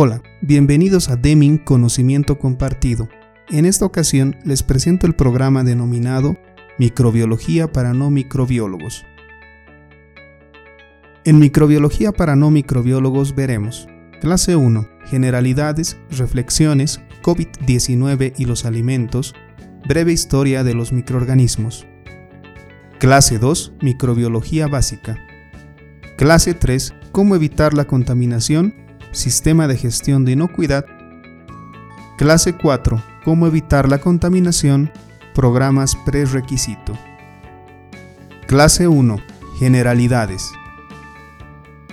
Hola, bienvenidos a Deming Conocimiento Compartido. En esta ocasión les presento el programa denominado Microbiología para no microbiólogos. En Microbiología para no microbiólogos veremos Clase 1. Generalidades, reflexiones, COVID-19 y los alimentos, breve historia de los microorganismos. Clase 2. Microbiología básica. Clase 3. Cómo evitar la contaminación, sistema de gestión de inocuidad. Clase 4. Cómo evitar la contaminación, programas prerequisito. Clase 1. Generalidades.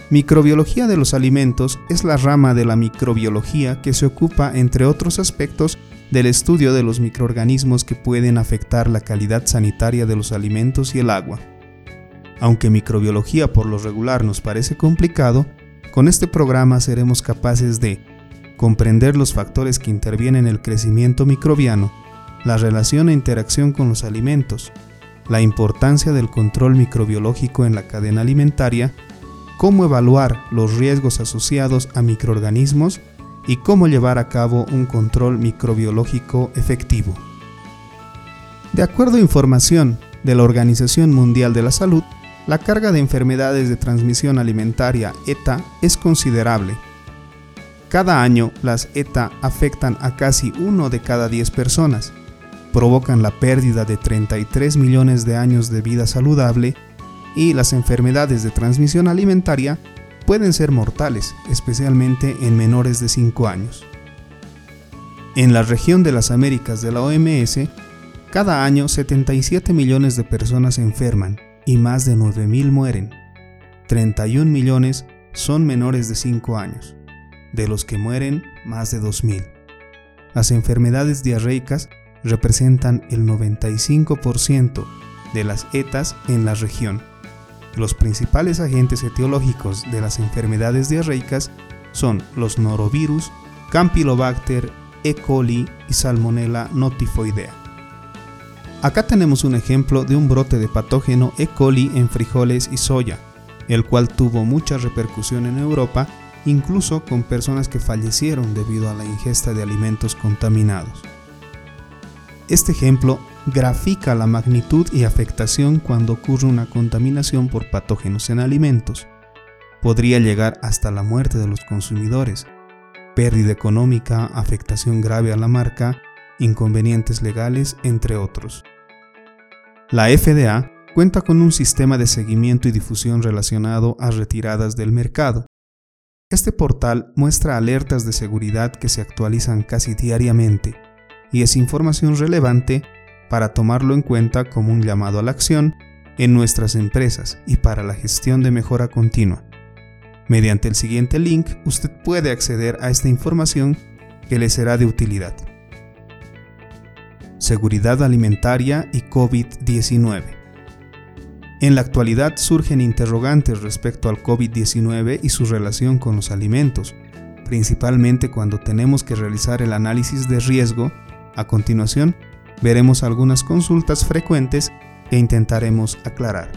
Microbiología de los alimentos es la rama de la microbiología que se ocupa, entre otros aspectos, del estudio de los microorganismos que pueden afectar la calidad sanitaria de los alimentos y el agua. Aunque microbiología por lo regular nos parece complicado, con este programa seremos capaces de comprender los factores que intervienen en el crecimiento microbiano, la relación e interacción con los alimentos, la importancia del control microbiológico en la cadena alimentaria cómo evaluar los riesgos asociados a microorganismos y cómo llevar a cabo un control microbiológico efectivo. De acuerdo a información de la Organización Mundial de la Salud, la carga de enfermedades de transmisión alimentaria ETA es considerable. Cada año las ETA afectan a casi uno de cada 10 personas, provocan la pérdida de 33 millones de años de vida saludable y las enfermedades de transmisión alimentaria pueden ser mortales, especialmente en menores de 5 años. En la región de las Américas de la OMS, cada año 77 millones de personas se enferman y más de 9.000 mueren. 31 millones son menores de 5 años, de los que mueren más de 2.000. Las enfermedades diarreicas representan el 95% de las ETAs en la región los principales agentes etiológicos de las enfermedades diarreicas son los norovirus, Campylobacter, E. coli y Salmonella notifoidea. Acá tenemos un ejemplo de un brote de patógeno E. coli en frijoles y soya, el cual tuvo mucha repercusión en Europa, incluso con personas que fallecieron debido a la ingesta de alimentos contaminados. Este ejemplo grafica la magnitud y afectación cuando ocurre una contaminación por patógenos en alimentos. Podría llegar hasta la muerte de los consumidores, pérdida económica, afectación grave a la marca, inconvenientes legales, entre otros. La FDA cuenta con un sistema de seguimiento y difusión relacionado a retiradas del mercado. Este portal muestra alertas de seguridad que se actualizan casi diariamente y es información relevante para tomarlo en cuenta como un llamado a la acción en nuestras empresas y para la gestión de mejora continua. Mediante el siguiente link usted puede acceder a esta información que le será de utilidad. Seguridad alimentaria y COVID-19. En la actualidad surgen interrogantes respecto al COVID-19 y su relación con los alimentos, principalmente cuando tenemos que realizar el análisis de riesgo. A continuación, veremos algunas consultas frecuentes que intentaremos aclarar.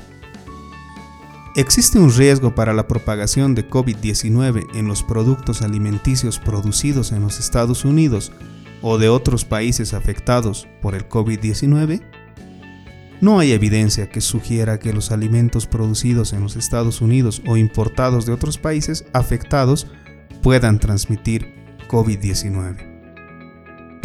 ¿Existe un riesgo para la propagación de COVID-19 en los productos alimenticios producidos en los Estados Unidos o de otros países afectados por el COVID-19? No hay evidencia que sugiera que los alimentos producidos en los Estados Unidos o importados de otros países afectados puedan transmitir COVID-19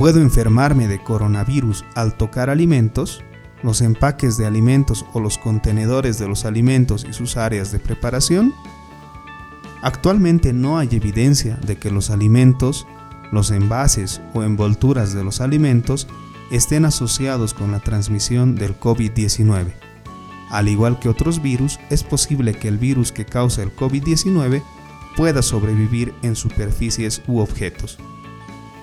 puedo enfermarme de coronavirus al tocar alimentos, los empaques de alimentos o los contenedores de los alimentos y sus áreas de preparación? Actualmente no hay evidencia de que los alimentos, los envases o envolturas de los alimentos estén asociados con la transmisión del COVID-19. Al igual que otros virus, es posible que el virus que causa el COVID-19 pueda sobrevivir en superficies u objetos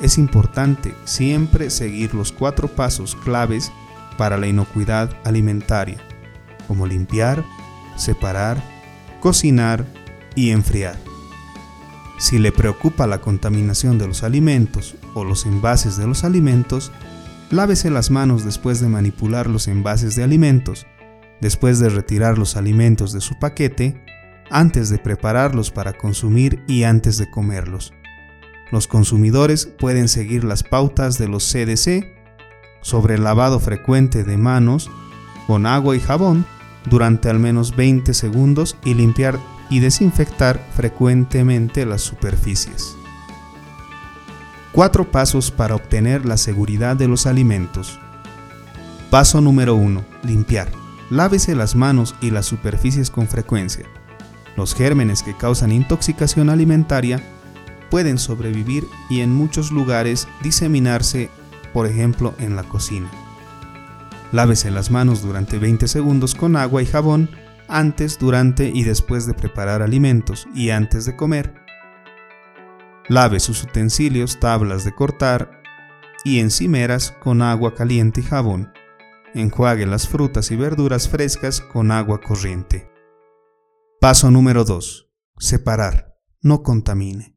es importante siempre seguir los cuatro pasos claves para la inocuidad alimentaria, como limpiar, separar, cocinar y enfriar. Si le preocupa la contaminación de los alimentos o los envases de los alimentos, lávese las manos después de manipular los envases de alimentos, después de retirar los alimentos de su paquete, antes de prepararlos para consumir y antes de comerlos. Los consumidores pueden seguir las pautas de los CDC sobre el lavado frecuente de manos con agua y jabón durante al menos 20 segundos y limpiar y desinfectar frecuentemente las superficies. Cuatro pasos para obtener la seguridad de los alimentos. Paso número 1. Limpiar. Lávese las manos y las superficies con frecuencia. Los gérmenes que causan intoxicación alimentaria pueden sobrevivir y en muchos lugares diseminarse, por ejemplo en la cocina. Lávese las manos durante 20 segundos con agua y jabón antes, durante y después de preparar alimentos y antes de comer. Lave sus utensilios, tablas de cortar y encimeras con agua caliente y jabón. Enjuague las frutas y verduras frescas con agua corriente. Paso número 2. Separar. No contamine.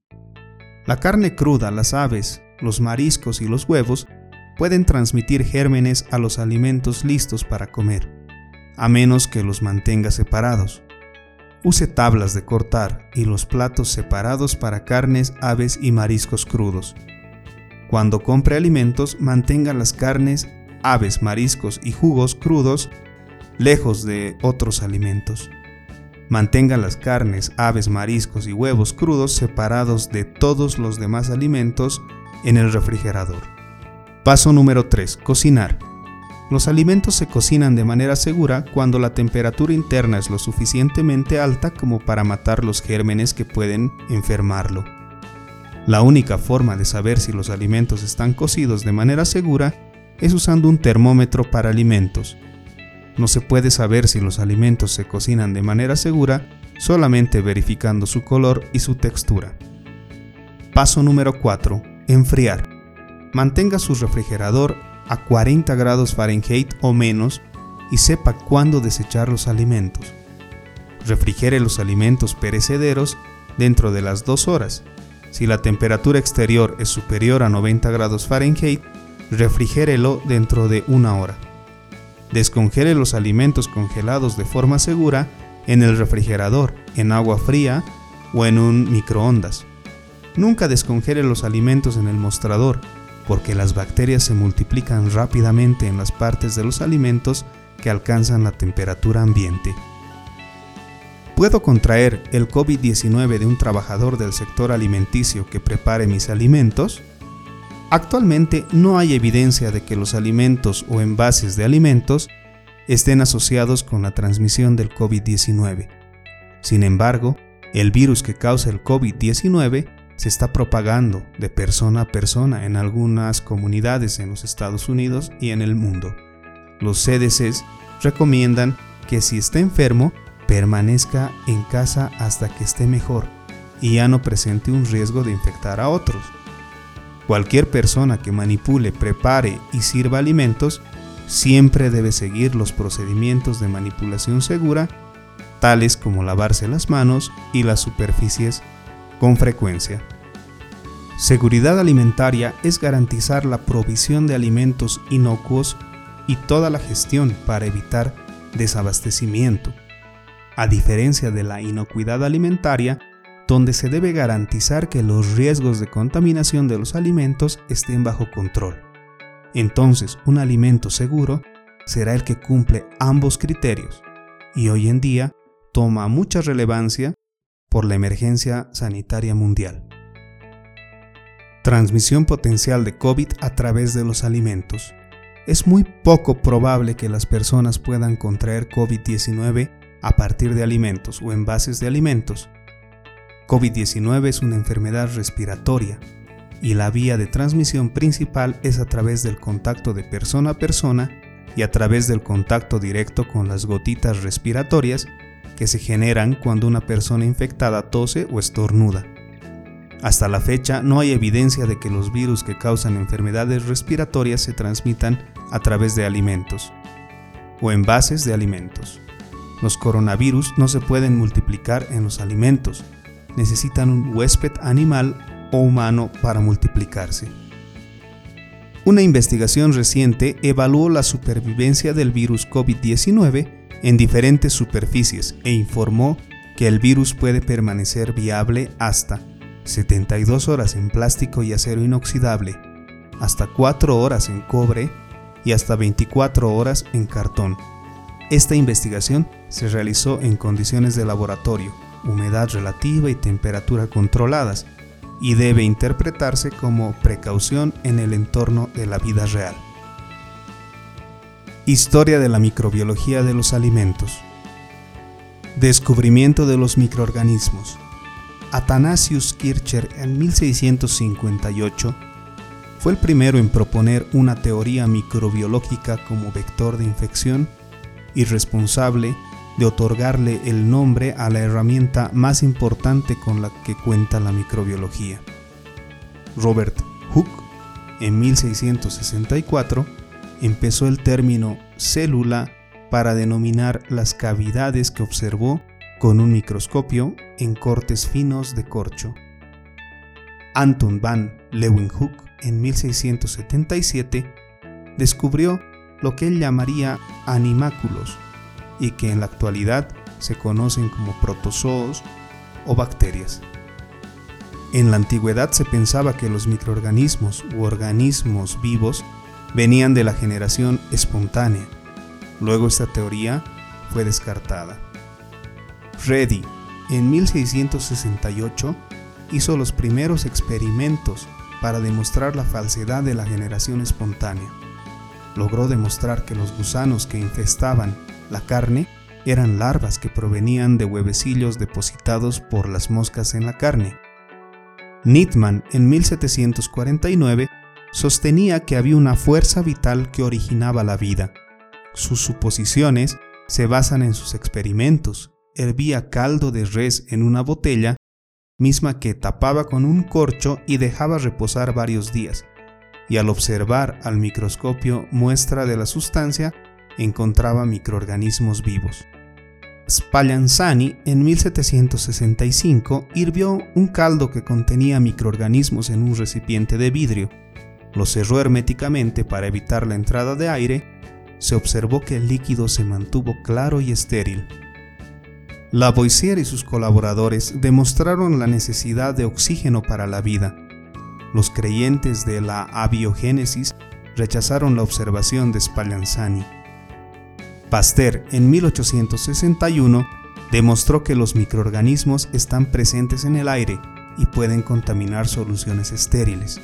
La carne cruda, las aves, los mariscos y los huevos pueden transmitir gérmenes a los alimentos listos para comer, a menos que los mantenga separados. Use tablas de cortar y los platos separados para carnes, aves y mariscos crudos. Cuando compre alimentos, mantenga las carnes, aves, mariscos y jugos crudos lejos de otros alimentos. Mantenga las carnes, aves, mariscos y huevos crudos separados de todos los demás alimentos en el refrigerador. Paso número 3. Cocinar. Los alimentos se cocinan de manera segura cuando la temperatura interna es lo suficientemente alta como para matar los gérmenes que pueden enfermarlo. La única forma de saber si los alimentos están cocidos de manera segura es usando un termómetro para alimentos. No se puede saber si los alimentos se cocinan de manera segura solamente verificando su color y su textura. Paso número 4. Enfriar. Mantenga su refrigerador a 40 grados Fahrenheit o menos y sepa cuándo desechar los alimentos. Refrigere los alimentos perecederos dentro de las 2 horas. Si la temperatura exterior es superior a 90 grados Fahrenheit, refrigérelo dentro de una hora. Descongele los alimentos congelados de forma segura en el refrigerador, en agua fría o en un microondas. Nunca descongele los alimentos en el mostrador, porque las bacterias se multiplican rápidamente en las partes de los alimentos que alcanzan la temperatura ambiente. ¿Puedo contraer el COVID-19 de un trabajador del sector alimenticio que prepare mis alimentos? Actualmente no hay evidencia de que los alimentos o envases de alimentos estén asociados con la transmisión del COVID-19. Sin embargo, el virus que causa el COVID-19 se está propagando de persona a persona en algunas comunidades en los Estados Unidos y en el mundo. Los CDCs recomiendan que si está enfermo, permanezca en casa hasta que esté mejor y ya no presente un riesgo de infectar a otros. Cualquier persona que manipule, prepare y sirva alimentos siempre debe seguir los procedimientos de manipulación segura, tales como lavarse las manos y las superficies con frecuencia. Seguridad alimentaria es garantizar la provisión de alimentos inocuos y toda la gestión para evitar desabastecimiento, a diferencia de la inocuidad alimentaria, donde se debe garantizar que los riesgos de contaminación de los alimentos estén bajo control. Entonces, un alimento seguro será el que cumple ambos criterios y hoy en día toma mucha relevancia por la emergencia sanitaria mundial. Transmisión potencial de COVID a través de los alimentos. Es muy poco probable que las personas puedan contraer COVID-19 a partir de alimentos o envases de alimentos. COVID-19 es una enfermedad respiratoria y la vía de transmisión principal es a través del contacto de persona a persona y a través del contacto directo con las gotitas respiratorias que se generan cuando una persona infectada tose o estornuda. Hasta la fecha no hay evidencia de que los virus que causan enfermedades respiratorias se transmitan a través de alimentos o envases de alimentos. Los coronavirus no se pueden multiplicar en los alimentos, necesitan un huésped animal o humano para multiplicarse. Una investigación reciente evaluó la supervivencia del virus COVID-19 en diferentes superficies e informó que el virus puede permanecer viable hasta 72 horas en plástico y acero inoxidable, hasta 4 horas en cobre y hasta 24 horas en cartón. Esta investigación se realizó en condiciones de laboratorio, humedad relativa y temperatura controladas, y debe interpretarse como precaución en el entorno de la vida real. Historia de la microbiología de los alimentos. Descubrimiento de los microorganismos. Athanasius Kircher en 1658 fue el primero en proponer una teoría microbiológica como vector de infección y responsable de otorgarle el nombre a la herramienta más importante con la que cuenta la microbiología. Robert Hooke, en 1664, empezó el término célula para denominar las cavidades que observó con un microscopio en cortes finos de corcho. Anton van Leeuwenhoek en 1677 descubrió lo que él llamaría animáculos y que en la actualidad se conocen como protozoos o bacterias. En la antigüedad se pensaba que los microorganismos u organismos vivos venían de la generación espontánea. Luego esta teoría fue descartada. Reddy, en 1668, hizo los primeros experimentos para demostrar la falsedad de la generación espontánea. Logró demostrar que los gusanos que infestaban la carne eran larvas que provenían de huevecillos depositados por las moscas en la carne. Nittmann, en 1749, sostenía que había una fuerza vital que originaba la vida. Sus suposiciones se basan en sus experimentos. Hervía caldo de res en una botella, misma que tapaba con un corcho y dejaba reposar varios días, y al observar al microscopio muestra de la sustancia, encontraba microorganismos vivos. Spallanzani en 1765 hirvió un caldo que contenía microorganismos en un recipiente de vidrio lo cerró herméticamente para evitar la entrada de aire, se observó que el líquido se mantuvo claro y estéril. Lavoisier y sus colaboradores demostraron la necesidad de oxígeno para la vida. Los creyentes de la abiogénesis rechazaron la observación de Spallanzani. Pasteur, en 1861, demostró que los microorganismos están presentes en el aire y pueden contaminar soluciones estériles.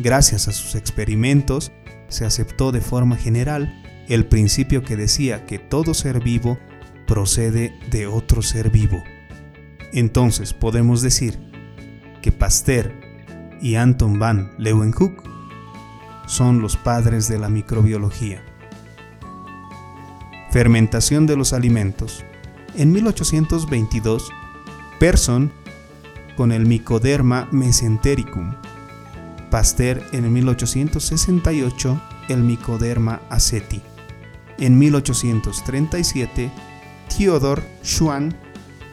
Gracias a sus experimentos, se aceptó de forma general el principio que decía que todo ser vivo procede de otro ser vivo. Entonces podemos decir que Pasteur y Anton van Leeuwenhoek son los padres de la microbiología. Fermentación de los alimentos. En 1822, Persson, con el Mycoderma mesentericum, Pasteur en 1868 el Mycoderma aceti. En 1837, Theodor Schwann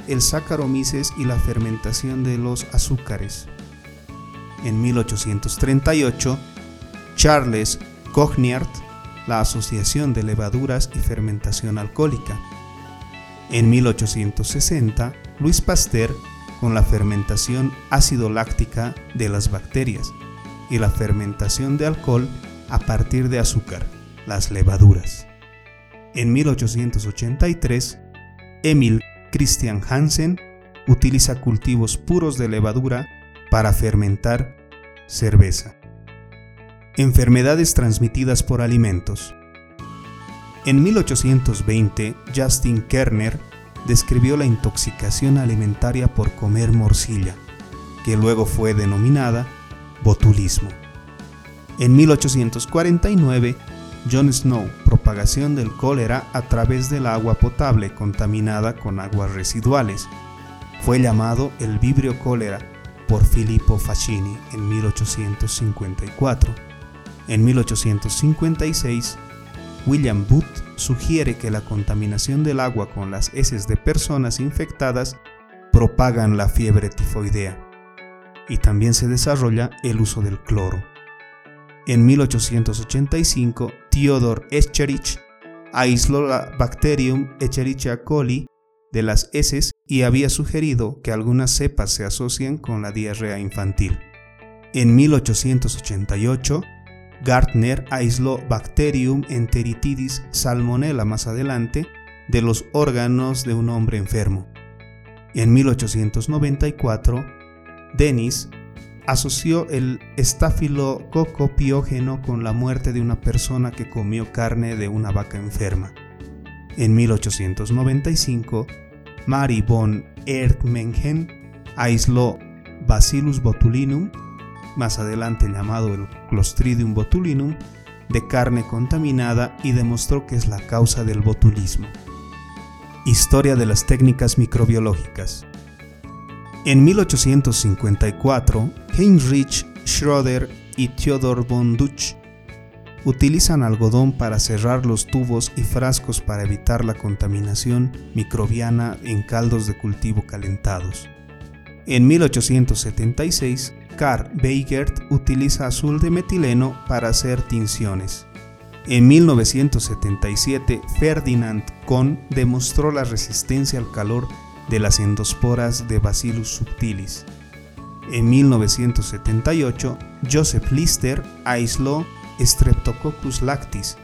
el Saccharomyces y la fermentación de los azúcares. En 1838, Charles Cognard la Asociación de Levaduras y Fermentación Alcohólica. En 1860, Luis Pasteur con la fermentación ácido láctica de las bacterias y la fermentación de alcohol a partir de azúcar, las levaduras. En 1883, Emil Christian Hansen utiliza cultivos puros de levadura para fermentar cerveza. Enfermedades transmitidas por alimentos. En 1820, Justin Kerner describió la intoxicación alimentaria por comer morcilla, que luego fue denominada botulismo. En 1849, John Snow, propagación del cólera a través del agua potable contaminada con aguas residuales. Fue llamado el vibrio cólera por Filippo Facchini en 1854. En 1856, William Booth sugiere que la contaminación del agua con las heces de personas infectadas propagan la fiebre tifoidea y también se desarrolla el uso del cloro. En 1885, Theodor Escherich aisló la Bacterium Escherichia coli de las heces y había sugerido que algunas cepas se asocian con la diarrea infantil. En 1888, Gartner aisló Bacterium enteritidis salmonella más adelante de los órganos de un hombre enfermo. En 1894, Dennis asoció el estafilococo piógeno con la muerte de una persona que comió carne de una vaca enferma. En 1895, Mary von Erdmengen aisló Bacillus botulinum, más adelante llamado el Clostridium botulinum, de carne contaminada y demostró que es la causa del botulismo. Historia de las técnicas microbiológicas. En 1854, Heinrich Schröder y Theodor von Duch utilizan algodón para cerrar los tubos y frascos para evitar la contaminación microbiana en caldos de cultivo calentados. En 1876, Karl Weigert utiliza azul de metileno para hacer tinciones. En 1977, Ferdinand Kohn demostró la resistencia al calor de las endosporas de Bacillus subtilis. En 1978, Joseph Lister aisló Streptococcus lactis,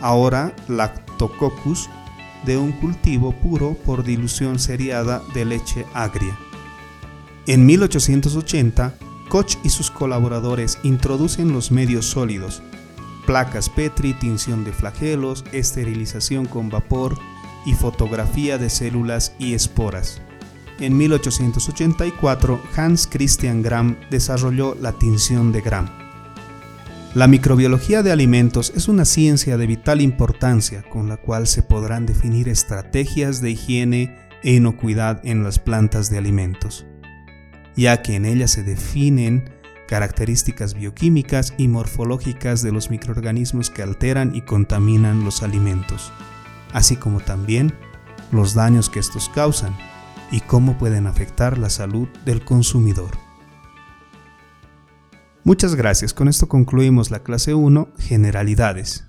ahora Lactococcus, de un cultivo puro por dilución seriada de leche agria. En 1880, Koch y sus colaboradores introducen los medios sólidos, placas Petri, tinción de flagelos, esterilización con vapor y fotografía de células y esporas. En 1884, Hans Christian Gram desarrolló la tinción de Gram. La microbiología de alimentos es una ciencia de vital importancia con la cual se podrán definir estrategias de higiene e inocuidad en las plantas de alimentos, ya que en ella se definen características bioquímicas y morfológicas de los microorganismos que alteran y contaminan los alimentos, así como también los daños que estos causan y cómo pueden afectar la salud del consumidor. Muchas gracias. Con esto concluimos la clase 1, Generalidades.